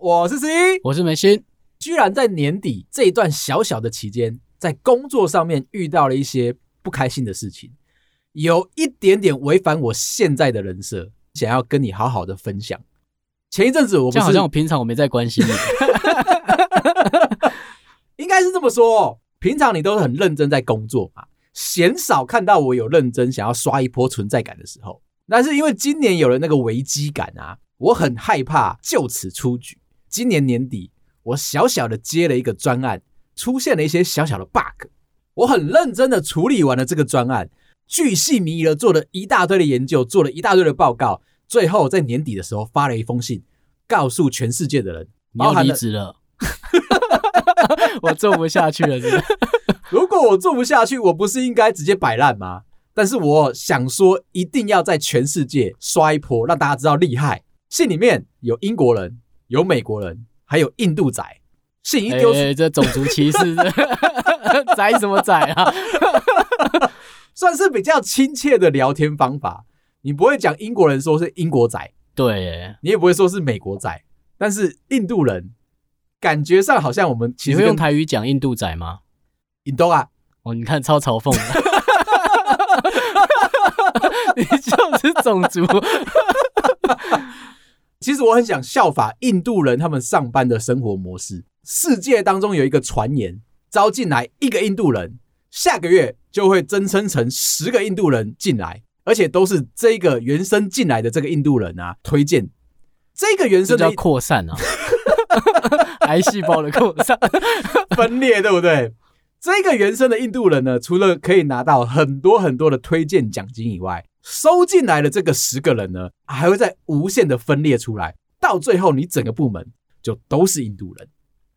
我是 C，我是梅心。居然在年底这一段小小的期间，在工作上面遇到了一些不开心的事情，有一点点违反我现在的人设，想要跟你好好的分享。前一阵子我不是，好像我平常我没在关心你，应该是这么说。平常你都是很认真在工作嘛，鲜少看到我有认真想要刷一波存在感的时候。但是因为今年有了那个危机感啊，我很害怕就此出局。今年年底，我小小的接了一个专案，出现了一些小小的 bug。我很认真的处理完了这个专案，巨细靡遗的做了一大堆的研究，做了一大堆的报告，最后在年底的时候发了一封信，告诉全世界的人，你要离职了。我做不下去了，是不是？如果我做不下去，我不是应该直接摆烂吗？但是我想说，一定要在全世界刷一波，让大家知道厉害。信里面有英国人，有美国人，还有印度仔。信一丢出，欸欸这种族歧视，宰什么宰啊？算是比较亲切的聊天方法。你不会讲英国人说是英国仔，对，你也不会说是美国仔，但是印度人。感觉上好像我们其实会用台语讲印度仔吗？印度啊！哦，你看超嘲讽的，你就是种族。其实我很想效法印度人他们上班的生活模式。世界当中有一个传言，招进来一个印度人，下个月就会增生成十个印度人进来，而且都是这个原生进来的这个印度人啊推荐。这个原生的叫扩散啊。癌细胞的扩散 分裂，对不对？这个原生的印度人呢，除了可以拿到很多很多的推荐奖金以外，收进来的这个十个人呢，还会再无限的分裂出来，到最后你整个部门就都是印度人。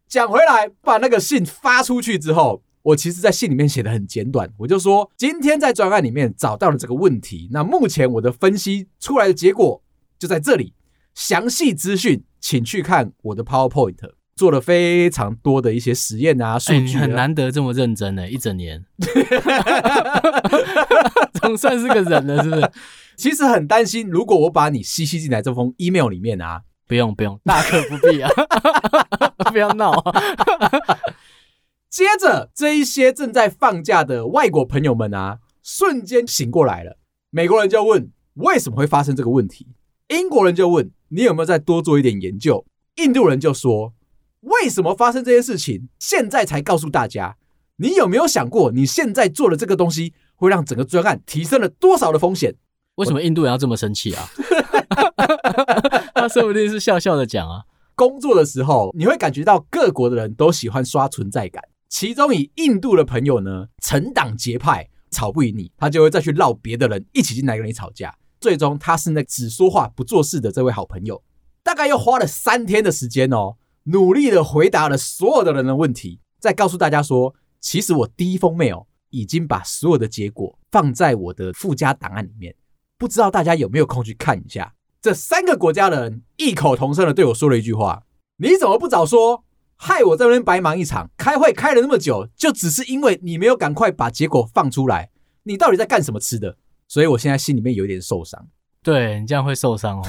讲回来，把那个信发出去之后，我其实在信里面写的很简短，我就说今天在专案里面找到了这个问题，那目前我的分析出来的结果就在这里，详细资讯。请去看我的 PowerPoint，做了非常多的一些实验啊，数据啊。欸，很难得这么认真呢，一整年，总算是个人了，是不是？其实很担心，如果我把你吸吸进来这封 email 里面啊，不用不用，大可不必啊，不要闹啊。接着，这一些正在放假的外国朋友们啊，瞬间醒过来了。美国人就问：为什么会发生这个问题？英国人就问。你有没有再多做一点研究？印度人就说：“为什么发生这些事情？现在才告诉大家。你有没有想过，你现在做的这个东西会让整个专案提升了多少的风险？为什么印度人要这么生气啊？他说不定是笑笑的讲啊。工作的时候，你会感觉到各国的人都喜欢刷存在感。其中以印度的朋友呢，成党结派，吵不赢你，他就会再去绕别的人一起进来跟你吵架。”最终，他是那只说话不做事的这位好朋友，大概又花了三天的时间哦，努力的回答了所有的人的问题，再告诉大家说，其实我第一封 mail 已经把所有的结果放在我的附加档案里面，不知道大家有没有空去看一下。这三个国家的人异口同声的对我说了一句话：“你怎么不早说？害我在那边白忙一场，开会开了那么久，就只是因为你没有赶快把结果放出来。你到底在干什么吃的？”所以我现在心里面有点受伤。对，你这样会受伤哦。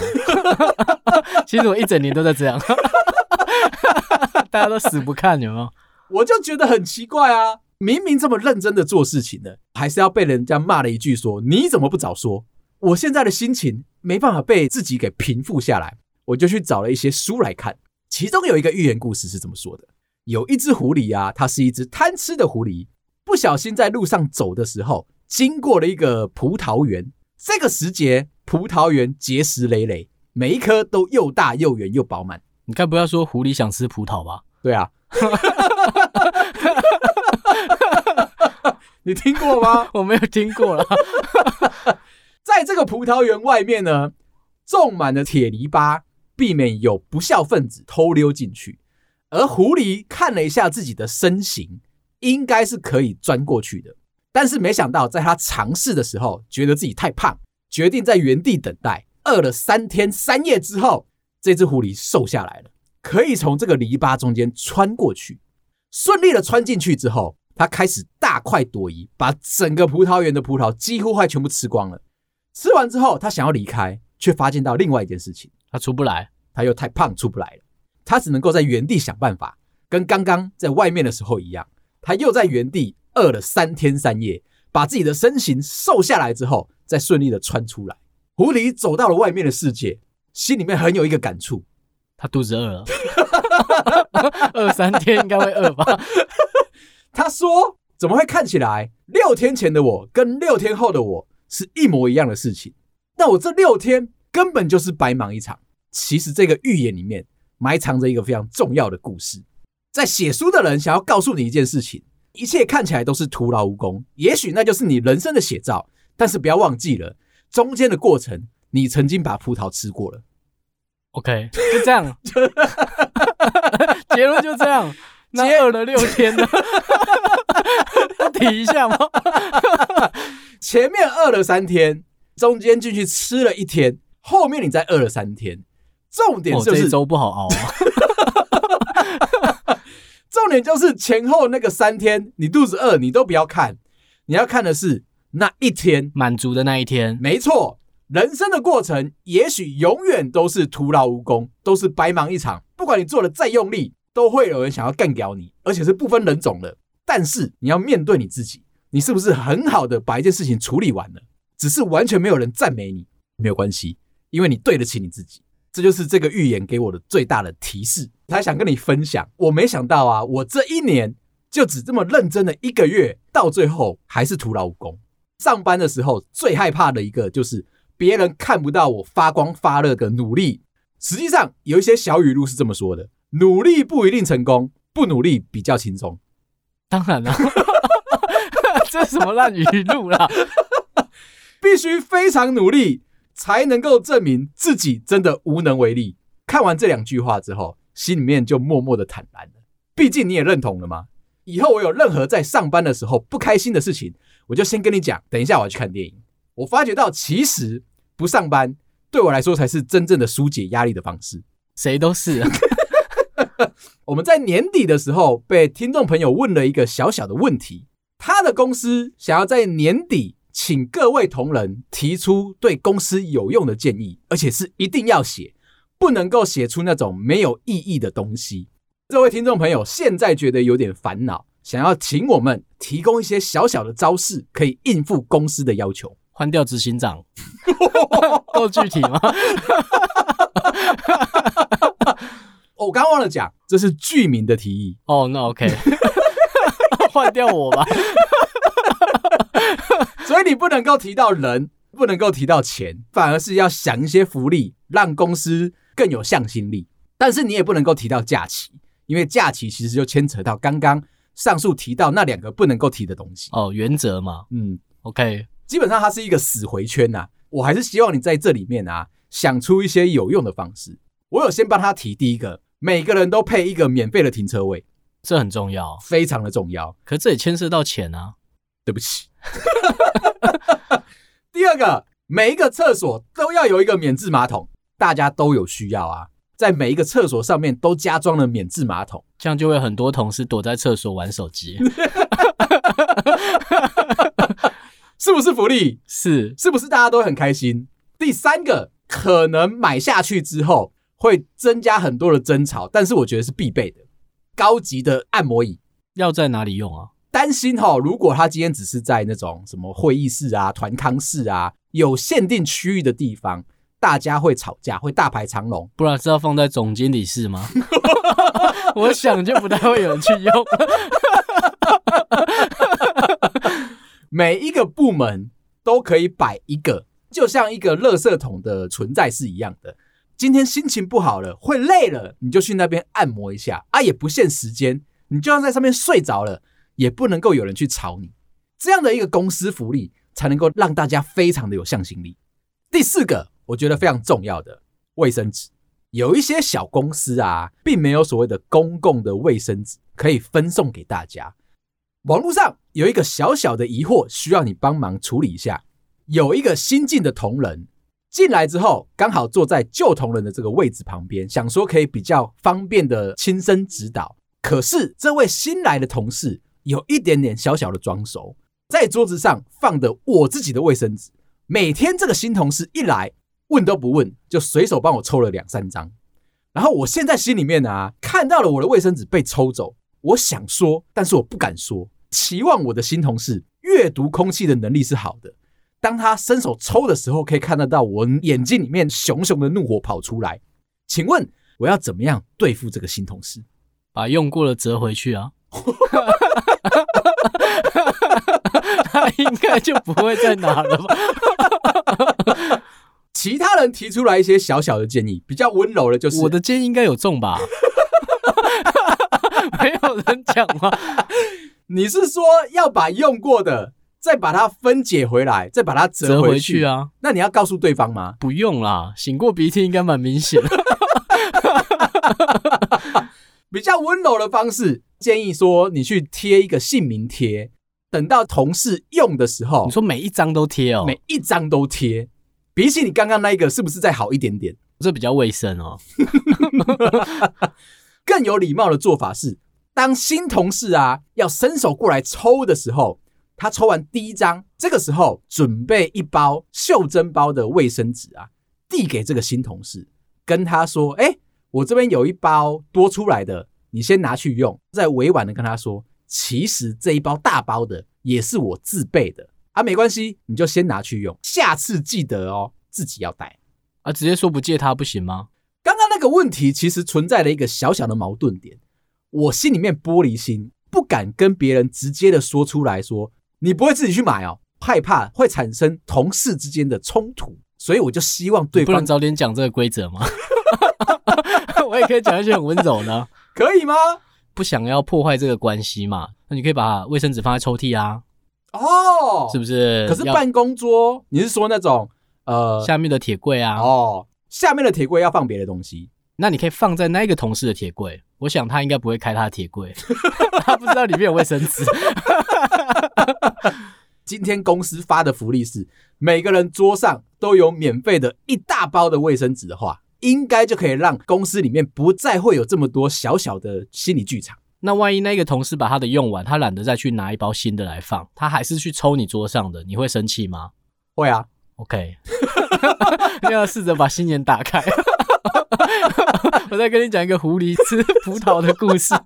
其实我一整年都在这样，哈 哈大家都死不看，有没有？我就觉得很奇怪啊！明明这么认真的做事情的，还是要被人家骂了一句说：“你怎么不早说？”我现在的心情没办法被自己给平复下来，我就去找了一些书来看。其中有一个寓言故事是这么说的：有一只狐狸啊，它是一只贪吃的狐狸，不小心在路上走的时候。经过了一个葡萄园，这个时节葡萄园结实累累，每一颗都又大又圆又饱满。你该不要说狐狸想吃葡萄吧？对啊，你听过吗？我没有听过啦。在这个葡萄园外面呢，种满了铁篱笆，避免有不孝分子偷溜进去。而狐狸看了一下自己的身形，应该是可以钻过去的。但是没想到，在他尝试的时候，觉得自己太胖，决定在原地等待。饿了三天三夜之后，这只狐狸瘦下来了，可以从这个篱笆中间穿过去。顺利的穿进去之后，它开始大快朵颐，把整个葡萄园的葡萄几乎快全部吃光了。吃完之后，它想要离开，却发现到另外一件事情：它出不来。它又太胖出不来了，它只能够在原地想办法，跟刚刚在外面的时候一样，它又在原地饿了三天三夜，把自己的身形瘦下来之后，再顺利的穿出来。狐狸走到了外面的世界，心里面很有一个感触，他肚子饿了，饿三天应该会饿吧？他说：“怎么会看起来六天前的我跟六天后的我是一模一样的事情？那我这六天根本就是白忙一场。”其实这个预言里面埋藏着一个非常重要的故事，在写书的人想要告诉你一件事情：一切看起来都是徒劳无功，也许那就是你人生的写照，但是不要忘记了。中间的过程，你曾经把葡萄吃过了。OK，就这样，结论就这样。那饿了六天呢？提一下吗？前面饿了三天，中间进去吃了一天，后面你再饿了三天。重点就是、哦、这周不好熬啊。重点就是前后那个三天，你肚子饿，你都不要看，你要看的是。那一天满足的那一天，没错。人生的过程也许永远都是徒劳无功，都是白忙一场。不管你做的再用力，都会有人想要干掉你，而且是不分人种的。但是你要面对你自己，你是不是很好的把一件事情处理完了？只是完全没有人赞美你，没有关系，因为你对得起你自己。这就是这个预言给我的最大的提示。他想跟你分享，我没想到啊，我这一年就只这么认真的一个月，到最后还是徒劳无功。上班的时候最害怕的一个就是别人看不到我发光发热的努力。实际上有一些小语录是这么说的：努力不一定成功，不努力比较轻松。当然了，这是什么烂语录啦？必须非常努力才能够证明自己真的无能为力。看完这两句话之后，心里面就默默的坦然了。毕竟你也认同了吗？以后我有任何在上班的时候不开心的事情，我就先跟你讲，等一下我要去看电影。我发觉到，其实不上班对我来说才是真正的疏解压力的方式。谁都是啊。我们在年底的时候被听众朋友问了一个小小的问题：他的公司想要在年底请各位同仁提出对公司有用的建议，而且是一定要写，不能够写出那种没有意义的东西。这位听众朋友现在觉得有点烦恼。想要请我们提供一些小小的招式，可以应付公司的要求。换掉执行长，够具体吗？我刚忘了讲，这是剧名的提议。哦，那 OK，换掉我吧。所以你不能够提到人，不能够提到钱，反而是要想一些福利，让公司更有向心力。但是你也不能够提到假期，因为假期其实就牵扯到刚刚。上述提到那两个不能够提的东西哦，原则嘛，嗯，OK，基本上它是一个死回圈呐、啊。我还是希望你在这里面啊，想出一些有用的方式。我有先帮他提第一个，每个人都配一个免费的停车位，这很重要，非常的重要。可这也牵涉到钱啊，对不起。第二个，每一个厕所都要有一个免治马桶，大家都有需要啊。在每一个厕所上面都加装了免治马桶，这样就会很多同事躲在厕所玩手机，是不是福利？是，是不是大家都很开心？第三个，可能买下去之后会增加很多的争吵，但是我觉得是必备的，高级的按摩椅要在哪里用啊？担心哈，如果他今天只是在那种什么会议室啊、团康室啊，有限定区域的地方。大家会吵架，会大排长龙，不然是要放在总经理室吗？我想就不太会有人去用。每一个部门都可以摆一个，就像一个垃圾桶的存在是一样的。今天心情不好了，会累了，你就去那边按摩一下啊，也不限时间，你就算在上面睡着了，也不能够有人去吵你。这样的一个公司福利，才能够让大家非常的有向心力。第四个。我觉得非常重要的卫生纸，有一些小公司啊，并没有所谓的公共的卫生纸可以分送给大家。网络上有一个小小的疑惑，需要你帮忙处理一下。有一个新进的同仁进来之后，刚好坐在旧同仁的这个位置旁边，想说可以比较方便的亲身指导。可是这位新来的同事有一点点小小的装熟，在桌子上放的我自己的卫生纸，每天这个新同事一来。问都不问，就随手帮我抽了两三张。然后我现在心里面啊，看到了我的卫生纸被抽走，我想说，但是我不敢说。期望我的新同事阅读空气的能力是好的，当他伸手抽的时候，可以看得到我眼睛里面熊熊的怒火跑出来。请问我要怎么样对付这个新同事？把用过的折回去啊，他应该就不会再拿了吧？其他人提出来一些小小的建议，比较温柔的，就是我的建议应该有中吧？没有人讲吗？你是说要把用过的再把它分解回来，再把它折回去，折回去啊？那你要告诉对方吗？不用啦，擤过鼻涕应该蛮明显的。比较温柔的方式，建议说你去贴一个姓名贴，等到同事用的时候，你说每一张都贴哦，每一张都贴，比起你刚刚那一个，是不是再好一点点？这比较卫生哦。更有礼貌的做法是。当新同事啊要伸手过来抽的时候，他抽完第一张，这个时候准备一包袖珍包的卫生纸啊，递给这个新同事，跟他说：“哎，我这边有一包多出来的，你先拿去用。”再委婉的跟他说：“其实这一包大包的也是我自备的啊，没关系，你就先拿去用，下次记得哦，自己要带啊。”直接说不借他不行吗？刚刚那个问题其实存在了一个小小的矛盾点。我心里面玻璃心，不敢跟别人直接的说出来说，你不会自己去买哦，害怕会产生同事之间的冲突，所以我就希望对方不能早点讲这个规则吗？我也可以讲一些很温柔呢，可以吗？不想要破坏这个关系嘛，那你可以把卫生纸放在抽屉啊，哦，是不是？可是办公桌，你是说那种呃下面的铁柜啊？哦，下面的铁柜要放别的东西。那你可以放在那个同事的铁柜，我想他应该不会开他的铁柜，他不知道里面有卫生纸。今天公司发的福利是每个人桌上都有免费的一大包的卫生纸的话，应该就可以让公司里面不再会有这么多小小的心理剧场。那万一那个同事把他的用完，他懒得再去拿一包新的来放，他还是去抽你桌上的，你会生气吗？会啊。OK，你要试着把心眼打开。我再跟你讲一个狐狸吃 葡萄的故事。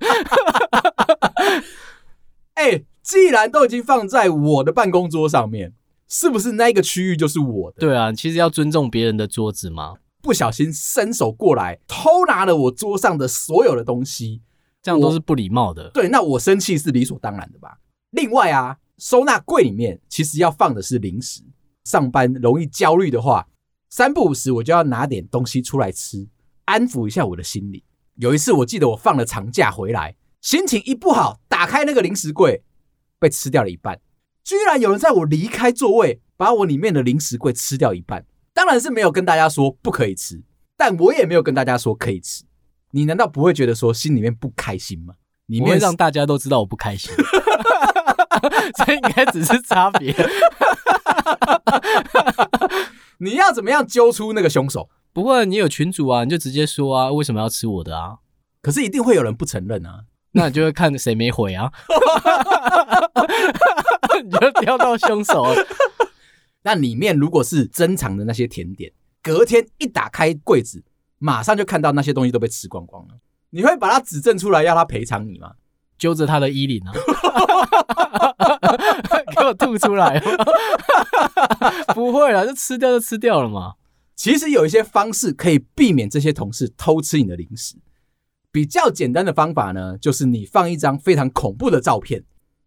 哎、欸，既然都已经放在我的办公桌上面，是不是那个区域就是我的？对啊，其实要尊重别人的桌子嘛。不小心伸手过来偷拿了我桌上的所有的东西，这样都是不礼貌的。对，那我生气是理所当然的吧？另外啊，收纳柜里面其实要放的是零食。上班容易焦虑的话，三不五时我就要拿点东西出来吃。安抚一下我的心理。有一次，我记得我放了长假回来，心情一不好，打开那个零食柜，被吃掉了一半。居然有人在我离开座位，把我里面的零食柜吃掉一半。当然是没有跟大家说不可以吃，但我也没有跟大家说可以吃。你难道不会觉得说心里面不开心吗？里面让大家都知道我不开心，这应该只是差别。你要怎么样揪出那个凶手？不过你有群主啊，你就直接说啊，为什么要吃我的啊？可是一定会有人不承认啊，那你就会看谁没回啊，你就挑到凶手了。那里面如果是珍藏的那些甜点，隔天一打开柜子，马上就看到那些东西都被吃光光了，你会把他指证出来要他赔偿你吗？揪着他的衣领啊，给我吐出来！不会啦，就吃掉就吃掉了嘛。其实有一些方式可以避免这些同事偷吃你的零食。比较简单的方法呢，就是你放一张非常恐怖的照片，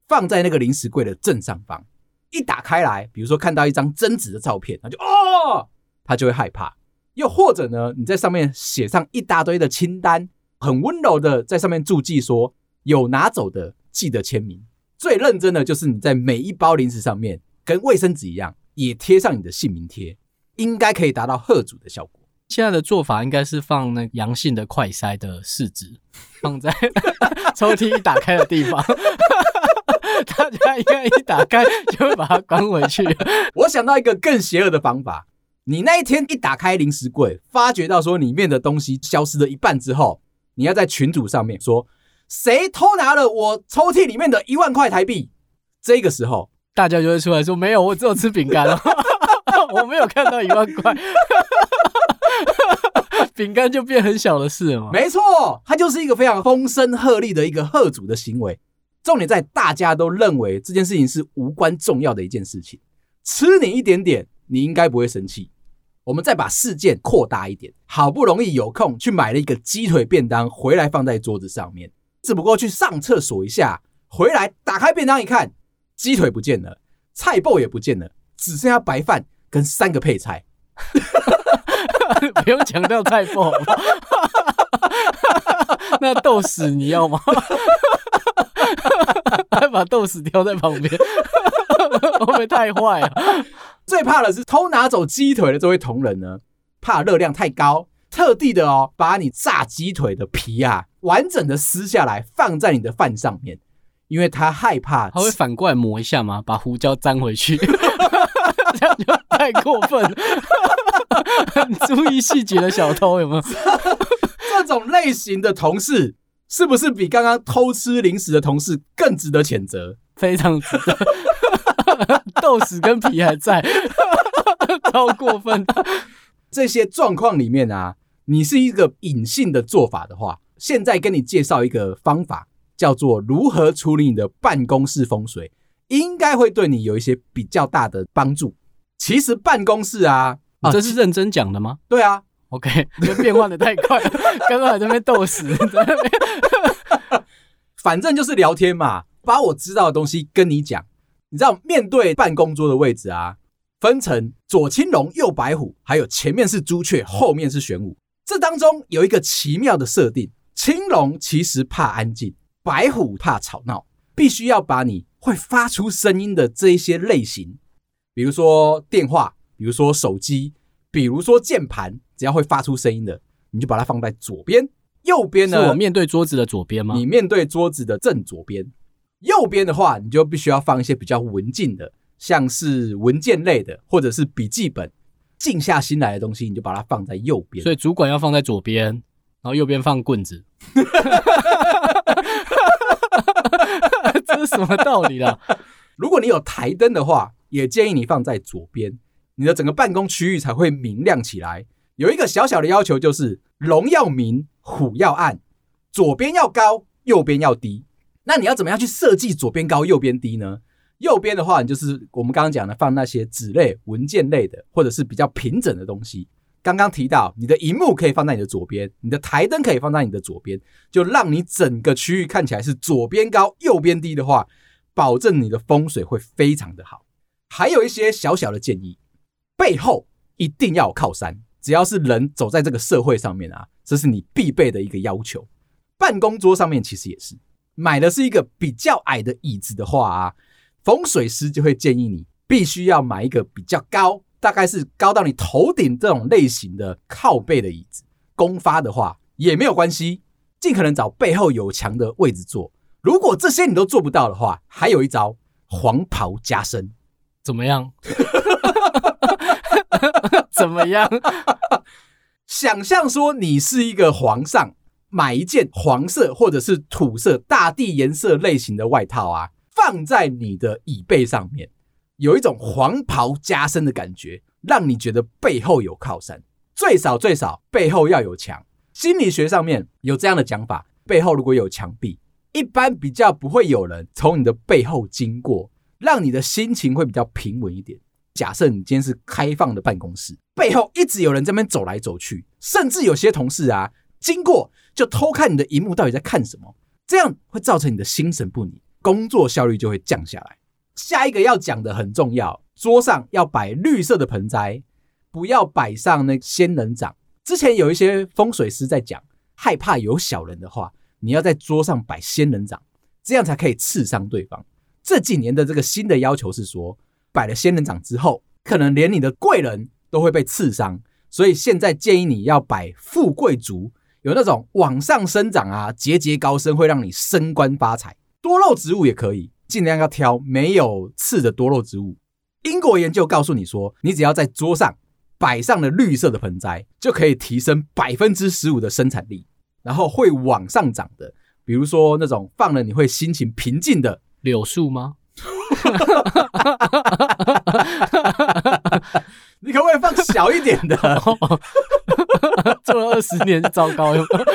放在那个零食柜的正上方。一打开来，比如说看到一张贞子的照片，他就哦，他就会害怕。又或者呢，你在上面写上一大堆的清单，很温柔的在上面注记说，有拿走的记得签名。最认真的就是你在每一包零食上面，跟卫生纸一样，也贴上你的姓名贴。应该可以达到贺主的效果。现在的做法应该是放那阳性的快筛的试纸，放在 抽屉一打开的地方，大家应该一打开就会把它关回去。我想到一个更邪恶的方法：你那一天一打开零食柜，发觉到说里面的东西消失了一半之后，你要在群组上面说谁偷拿了我抽屉里面的一万块台币。这个时候，大家就会出来说：没有，我只有吃饼干。我没有看到一万块，饼干就变很小的事了吗？没错，它就是一个非常风声鹤唳的一个贺主的行为。重点在大家都认为这件事情是无关重要的一件事情，吃你一点点，你应该不会生气。我们再把事件扩大一点，好不容易有空去买了一个鸡腿便当回来放在桌子上面，只不过去上厕所一下，回来打开便当一看，鸡腿不见了，菜脯也不见了，只剩下白饭跟三个配菜。不用强调菜脯，那豆豉你要吗？还 把豆豉丢在旁边，会不会太坏啊？最怕的是偷拿走鸡腿的这位同仁呢，怕热量太高，特地的哦，把你炸鸡腿的皮啊，完整的撕下来放在你的饭上面，因为他害怕。他会反过来磨一下吗？把胡椒粘回去，太过分了。很注意细节的小偷有没有？这种类型的同事。是不是比刚刚偷吃零食的同事更值得谴责？非常值得，豆豉跟皮还在，超过分。这些状况里面啊，你是一个隐性的做法的话，现在跟你介绍一个方法，叫做如何处理你的办公室风水，应该会对你有一些比较大的帮助。其实办公室啊，啊，这是认真讲的吗？对啊。OK，因为变换的太快了，刚刚还在那边斗死，在那边，反正就是聊天嘛，把我知道的东西跟你讲。你知道，面对办公桌的位置啊，分成左青龙，右白虎，还有前面是朱雀，后面是玄武。这当中有一个奇妙的设定：青龙其实怕安静，白虎怕吵闹，必须要把你会发出声音的这一些类型，比如说电话，比如说手机，比如说键盘。只要会发出声音的，你就把它放在左边。右边呢？是我面对桌子的左边吗？你面对桌子的正左边。右边的话，你就必须要放一些比较文静的，像是文件类的，或者是笔记本，静下心来的东西，你就把它放在右边。所以主管要放在左边，然后右边放棍子。这是什么道理啦？如果你有台灯的话，也建议你放在左边，你的整个办公区域才会明亮起来。有一个小小的要求，就是龙要明，虎要暗，左边要高，右边要低。那你要怎么样去设计左边高，右边低呢？右边的话，你就是我们刚刚讲的，放那些纸类、文件类的，或者是比较平整的东西。刚刚提到，你的荧幕可以放在你的左边，你的台灯可以放在你的左边，就让你整个区域看起来是左边高，右边低的话，保证你的风水会非常的好。还有一些小小的建议，背后一定要靠山。只要是人走在这个社会上面啊，这是你必备的一个要求。办公桌上面其实也是，买的是一个比较矮的椅子的话啊，风水师就会建议你必须要买一个比较高，大概是高到你头顶这种类型的靠背的椅子。公发的话也没有关系，尽可能找背后有墙的位置坐。如果这些你都做不到的话，还有一招，黄袍加身，怎么样？怎么样？想象说你是一个皇上，买一件黄色或者是土色、大地颜色类型的外套啊，放在你的椅背上面，有一种黄袍加身的感觉，让你觉得背后有靠山。最少最少背后要有墙。心理学上面有这样的讲法：背后如果有墙壁，一般比较不会有人从你的背后经过，让你的心情会比较平稳一点。假设你今天是开放的办公室，背后一直有人在那边走来走去，甚至有些同事啊经过就偷看你的荧幕到底在看什么，这样会造成你的心神不宁，工作效率就会降下来。下一个要讲的很重要，桌上要摆绿色的盆栽，不要摆上那仙人掌。之前有一些风水师在讲，害怕有小人的话，你要在桌上摆仙人掌，这样才可以刺伤对方。这几年的这个新的要求是说，摆了仙人掌之后，可能连你的贵人都会被刺伤，所以现在建议你要摆富贵竹，有那种往上生长啊，节节高升，会让你升官发财。多肉植物也可以，尽量要挑没有刺的多肉植物。英国研究告诉你说，你只要在桌上摆上了绿色的盆栽，就可以提升百分之十五的生产力，然后会往上涨的。比如说那种放了你会心情平静的柳树吗？你可不可以放小一点的？做了二十年，糟糕有没有？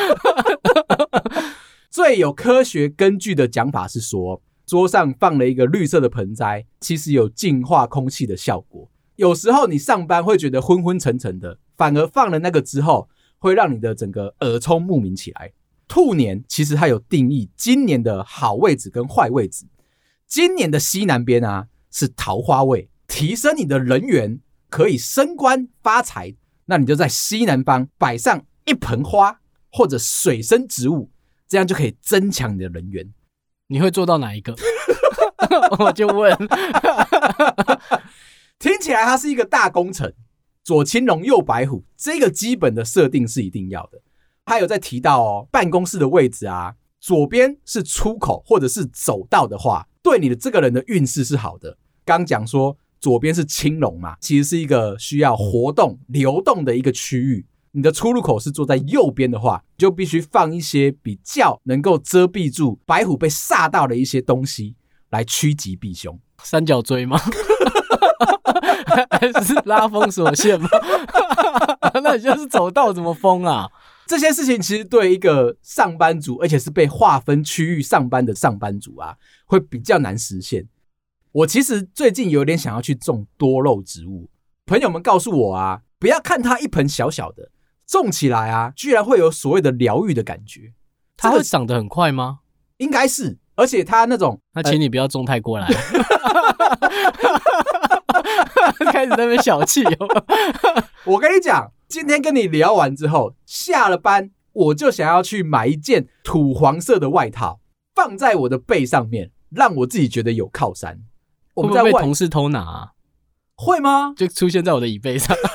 最有科学根据的讲法是说，桌上放了一个绿色的盆栽，其实有净化空气的效果。有时候你上班会觉得昏昏沉沉的，反而放了那个之后，会让你的整个耳聪目明起来。兔年其实它有定义今年的好位置跟坏位置。今年的西南边啊是桃花位，提升你的人缘，可以升官发财。那你就在西南方摆上一盆花或者水生植物，这样就可以增强你的人缘。你会做到哪一个？我就问。听起来它是一个大工程，左青龙右白虎，这个基本的设定是一定要的。还有在提到哦，办公室的位置啊，左边是出口或者是走道的话，对你的这个人的运势是好的。刚讲说左边是青龙嘛，其实是一个需要活动流动的一个区域。你的出入口是坐在右边的话，就必须放一些比较能够遮蔽住白虎被煞到的一些东西，来趋吉避凶。三角锥吗？还是拉封锁线吗？那你就是走道怎么封啊？这些事情其实对一个上班族，而且是被划分区域上班的上班族啊，会比较难实现。我其实最近有点想要去种多肉植物，朋友们告诉我啊，不要看它一盆小小的，种起来啊，居然会有所谓的疗愈的感觉。它会长得很快吗？应该是，而且它那种……那请你不要种太过来。开始在那边小气哦！我跟你讲，今天跟你聊完之后，下了班我就想要去买一件土黄色的外套，放在我的背上面，让我自己觉得有靠山。我们在被同事偷拿啊？会吗？就出现在我的椅背上。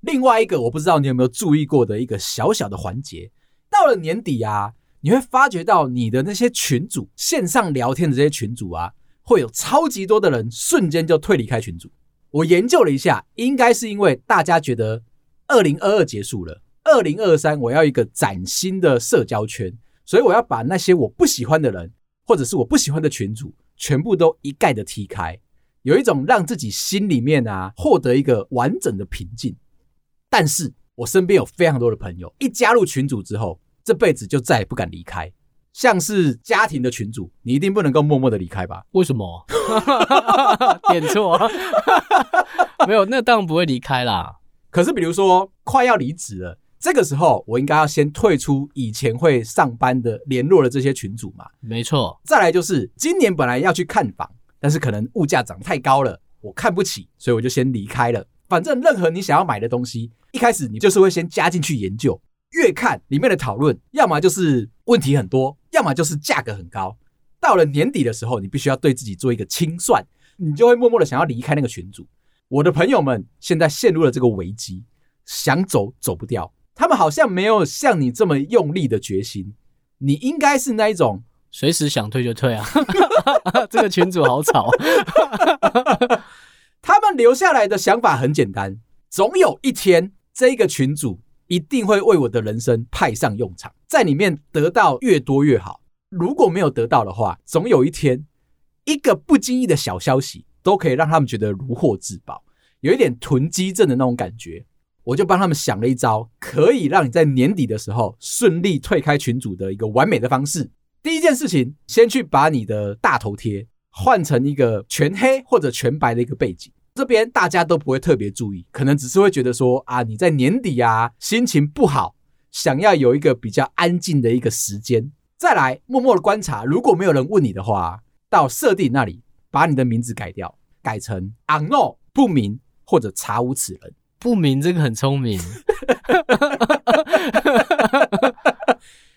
另外一个，我不知道你有没有注意过的一个小小的环节，到了年底啊，你会发觉到你的那些群主，线上聊天的这些群主啊。会有超级多的人瞬间就退离开群组。我研究了一下，应该是因为大家觉得二零二二结束了，二零二三我要一个崭新的社交圈，所以我要把那些我不喜欢的人，或者是我不喜欢的群组，全部都一概的踢开，有一种让自己心里面啊获得一个完整的平静。但是我身边有非常多的朋友，一加入群组之后，这辈子就再也不敢离开。像是家庭的群主，你一定不能够默默的离开吧？为什么？点错？没有，那当然不会离开啦。可是，比如说快要离职了，这个时候我应该要先退出以前会上班的联络的这些群组嘛？没错。再来就是今年本来要去看房，但是可能物价涨太高了，我看不起，所以我就先离开了。反正任何你想要买的东西，一开始你就是会先加进去研究。越看里面的讨论，要么就是问题很多，要么就是价格很高。到了年底的时候，你必须要对自己做一个清算，你就会默默的想要离开那个群组。我的朋友们现在陷入了这个危机，想走走不掉，他们好像没有像你这么用力的决心。你应该是那一种随时想退就退啊！这个群主好吵。他们留下来的想法很简单，总有一天这个群主。一定会为我的人生派上用场，在里面得到越多越好。如果没有得到的话，总有一天，一个不经意的小消息都可以让他们觉得如获至宝，有一点囤积症的那种感觉。我就帮他们想了一招，可以让你在年底的时候顺利退开群组的一个完美的方式。第一件事情，先去把你的大头贴换成一个全黑或者全白的一个背景。这边大家都不会特别注意，可能只是会觉得说啊，你在年底啊，心情不好，想要有一个比较安静的一个时间。再来默默的观察，如果没有人问你的话，到设定那里把你的名字改掉，改成 unknown 不明或者查无此人。不明这个很聪明。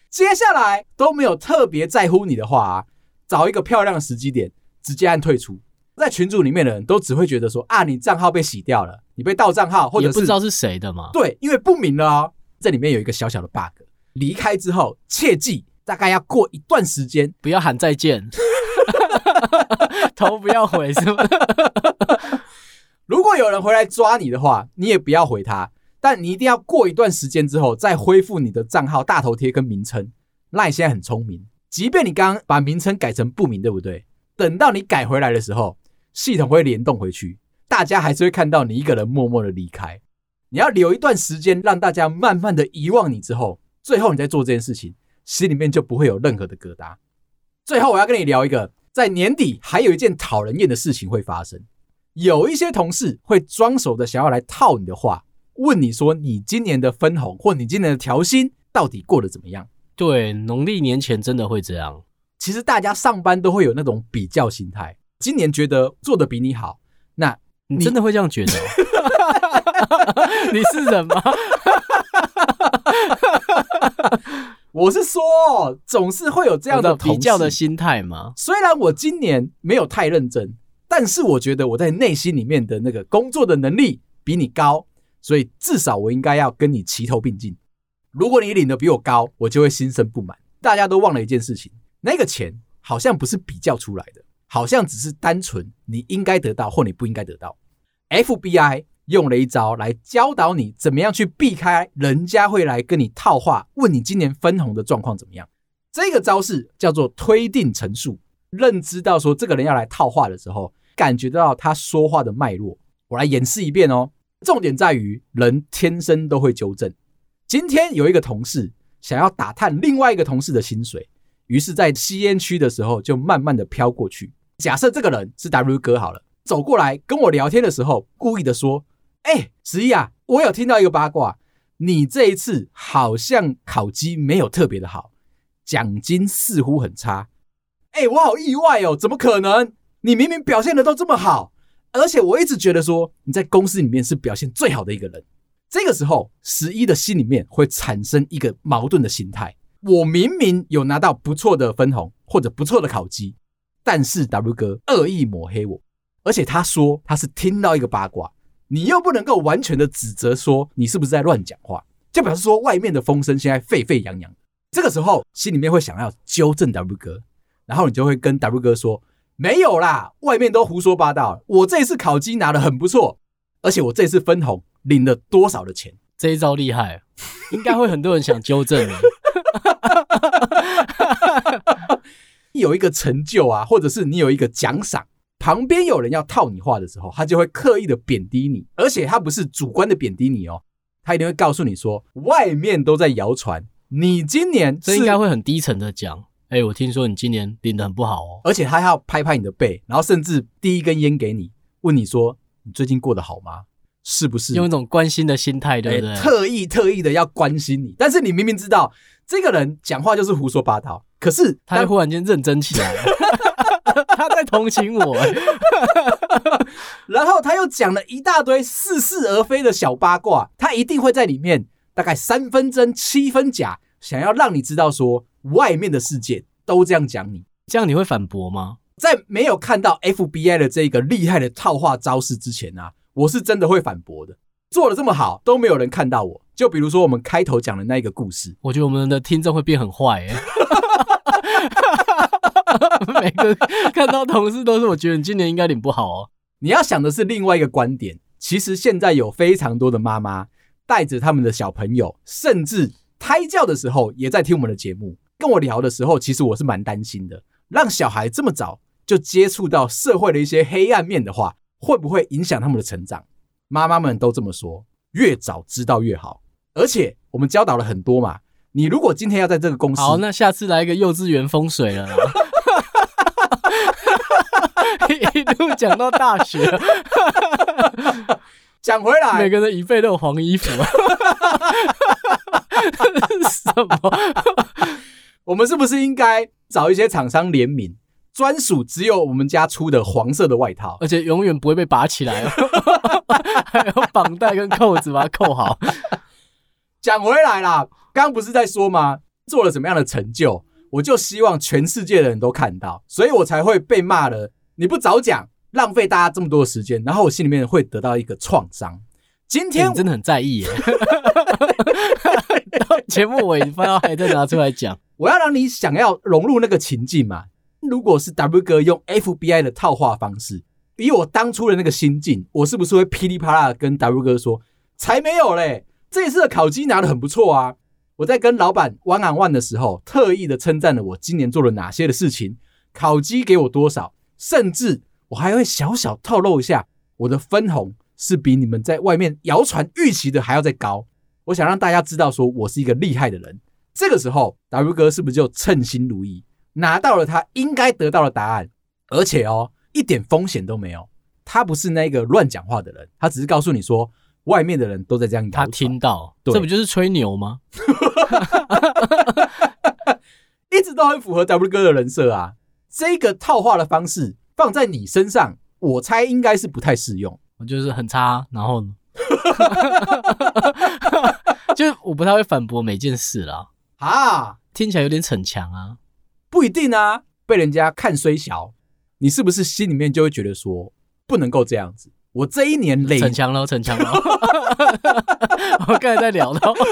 接下来都没有特别在乎你的话，找一个漂亮的时机点，直接按退出。在群组里面的人都只会觉得说啊，你账号被洗掉了，你被盗账号，或者不知道是谁的嘛？对，因为不明了哦。这里面有一个小小的 bug，离开之后切记大概要过一段时间，不要喊再见，头不要回，是吗？如果有人回来抓你的话，你也不要回他，但你一定要过一段时间之后再恢复你的账号大头贴跟名称。那你现在很聪明，即便你刚刚把名称改成不明，对不对？等到你改回来的时候。系统会联动回去，大家还是会看到你一个人默默的离开。你要留一段时间，让大家慢慢的遗忘你之后，最后你再做这件事情，心里面就不会有任何的疙瘩。最后，我要跟你聊一个，在年底还有一件讨人厌的事情会发生，有一些同事会装熟的想要来套你的话，问你说你今年的分红或你今年的调薪到底过得怎么样？对，农历年前真的会这样。其实大家上班都会有那种比较心态，今年觉得做的比你好，那你，你真的会这样觉得？你是人吗？我是说，总是会有这样的比较的心态吗。虽然我今年没有太认真，但是我觉得我在内心里面的那个工作的能力比你高，所以至少我应该要跟你齐头并进。如果你领的比我高，我就会心生不满。大家都忘了一件事情，那个钱好像不是比较出来的，好像只是单纯你应该得到或你不应该得到。FBI 用了一招来教导你怎么样去避开人家会来跟你套话，问你今年分红的状况怎么样。这个招式叫做推定陈述，认知到说这个人要来套话的时候，感觉到他说话的脉络。我来演示一遍哦。重点在于人天生都会纠正。今天有一个同事想要打探另外一个同事的薪水，于是，在吸烟区的时候就慢慢的飘过去。假设这个人是 W 哥好了。走过来跟我聊天的时候，故意的说：“哎、欸，十一啊，我有听到一个八卦，你这一次好像考绩没有特别的好，奖金似乎很差。哎、我好意外哦，怎么可能？你明明表现的都这么好，而且我一直觉得说你在公司里面是表现最好的一个人。这个时候，十一的心里面会产生一个矛盾的心态：我明明有拿到不错的分红或者不错的考绩，但是 W 哥恶意抹黑我。”而且他说他是听到一个八卦，你又不能够完全的指责说你是不是在乱讲话，就表示说外面的风声现在沸沸扬扬。这个时候心里面会想要纠正 W 哥，然后你就会跟 W 哥说没有啦，外面都胡说八道。我这一次烤鸡拿得很不错，而且我这次分红领了多少的钱？这一招厉害，应该会很多人想纠正 你。有一个成就啊，或者是你有一个奖赏。旁边有人要套你话的时候，他就会刻意的贬低你，而且他不是主观的贬低你哦，他一定会告诉你说，外面都在谣传你今年，这应该会很低沉的讲，哎，我听说你今年领的很不好哦，而且他还要拍拍你的背，然后甚至递一根烟给你，问你说你最近过得好吗？是不是用一种关心的心态，对不对？特意特意的要关心你，但是你明明知道这个人讲话就是胡说八道，可是他就忽然间认真起来了。他在同情我，然后他又讲了一大堆似是而非的小八卦，他一定会在里面大概三分真七分假，想要让你知道说外面的世界都这样讲你，这样你会反驳吗？在没有看到 FBI 的这个厉害的套话招式之前啊，我是真的会反驳的。做的这么好都没有人看到我，就比如说我们开头讲的那一个故事，我觉得我们的听众会变很坏欸。每个看到同事都是，我觉得你今年应该领不好哦。你要想的是另外一个观点，其实现在有非常多的妈妈带着他们的小朋友，甚至胎教的时候也在听我们的节目。跟我聊的时候，其实我是蛮担心的，让小孩这么早就接触到社会的一些黑暗面的话，会不会影响他们的成长？妈妈们都这么说，越早知道越好。而且我们教导了很多嘛。你如果今天要在这个公司，好，那下次来一个幼稚园风水了，一路讲到大学，讲回来，每个人椅背都有黄衣服，什么？我们是不是应该找一些厂商联名，专属只有我们家出的黄色的外套，而且永远不会被拔起来，还有绑带跟扣子把它扣好。讲回来啦。刚刚不是在说吗？做了什么样的成就，我就希望全世界的人都看到，所以我才会被骂了。你不早讲，浪费大家这么多的时间，然后我心里面会得到一个创伤。今天、欸、你真的很在意耶，到节目尾巴还在拿出来讲。我要让你想要融入那个情境嘛。如果是 W 哥用 FBI 的套话方式，以我当初的那个心境，我是不是会噼里啪啦跟 W 哥说？才没有嘞，这一次的考绩拿的很不错啊。我在跟老板 one on one 的时候，特意的称赞了我今年做了哪些的事情，烤鸡给我多少，甚至我还会小小透露一下，我的分红是比你们在外面谣传预期的还要再高。我想让大家知道，说我是一个厉害的人。这个时候，W 哥是不是就称心如意，拿到了他应该得到的答案，而且哦，一点风险都没有。他不是那个乱讲话的人，他只是告诉你说，外面的人都在这样讲。他听到，对这不就是吹牛吗？一直都很符合 W 哥的人设啊。这个套话的方式放在你身上，我猜应该是不太适用。我就是很差，然后呢，就是我不太会反驳每件事啦。啊，听起来有点逞强啊。不一定啊，被人家看虽小，你是不是心里面就会觉得说不能够这样子？我这一年累，逞强了，逞强了。我刚才在聊到。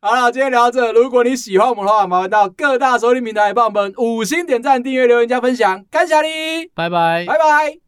好了，今天聊到这。如果你喜欢我们的话，麻烦到各大收听平台帮我们五星点赞、订阅、留言、加分享，感谢你，拜拜，拜拜。